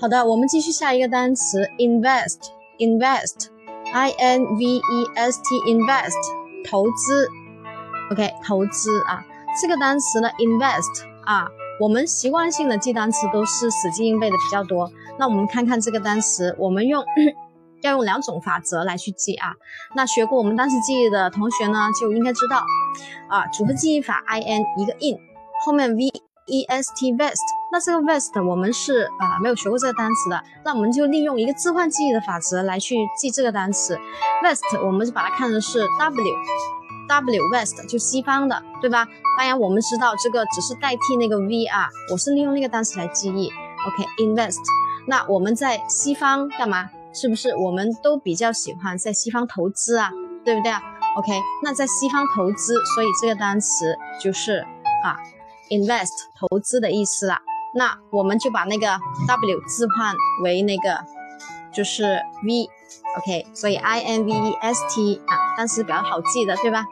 好的，我们继续下一个单词，invest，invest，i n v e s t，invest，投资，OK，投资啊，这个单词呢，invest 啊，我们习惯性的记单词都是死记硬背的比较多，那我们看看这个单词，我们用 要用两种法则来去记啊，那学过我们单词记忆的同学呢，就应该知道。啊，组合记忆法，i n 一个 in，后面 v。e s t vest，那这个 vest 我们是啊没有学过这个单词的，那我们就利用一个置换记忆的法则来去记这个单词。vest 我们就把它看成是 w w west 就西方的，对吧？当然我们知道这个只是代替那个 v 啊，我是利用那个单词来记忆。OK，invest，那我们在西方干嘛？是不是我们都比较喜欢在西方投资啊？对不对啊？OK，那在西方投资，所以这个单词就是啊。invest 投资的意思啦，那我们就把那个 w 置换为那个就是 v，OK，所以 i n v e s t 啊，但是比较好记的，对吧？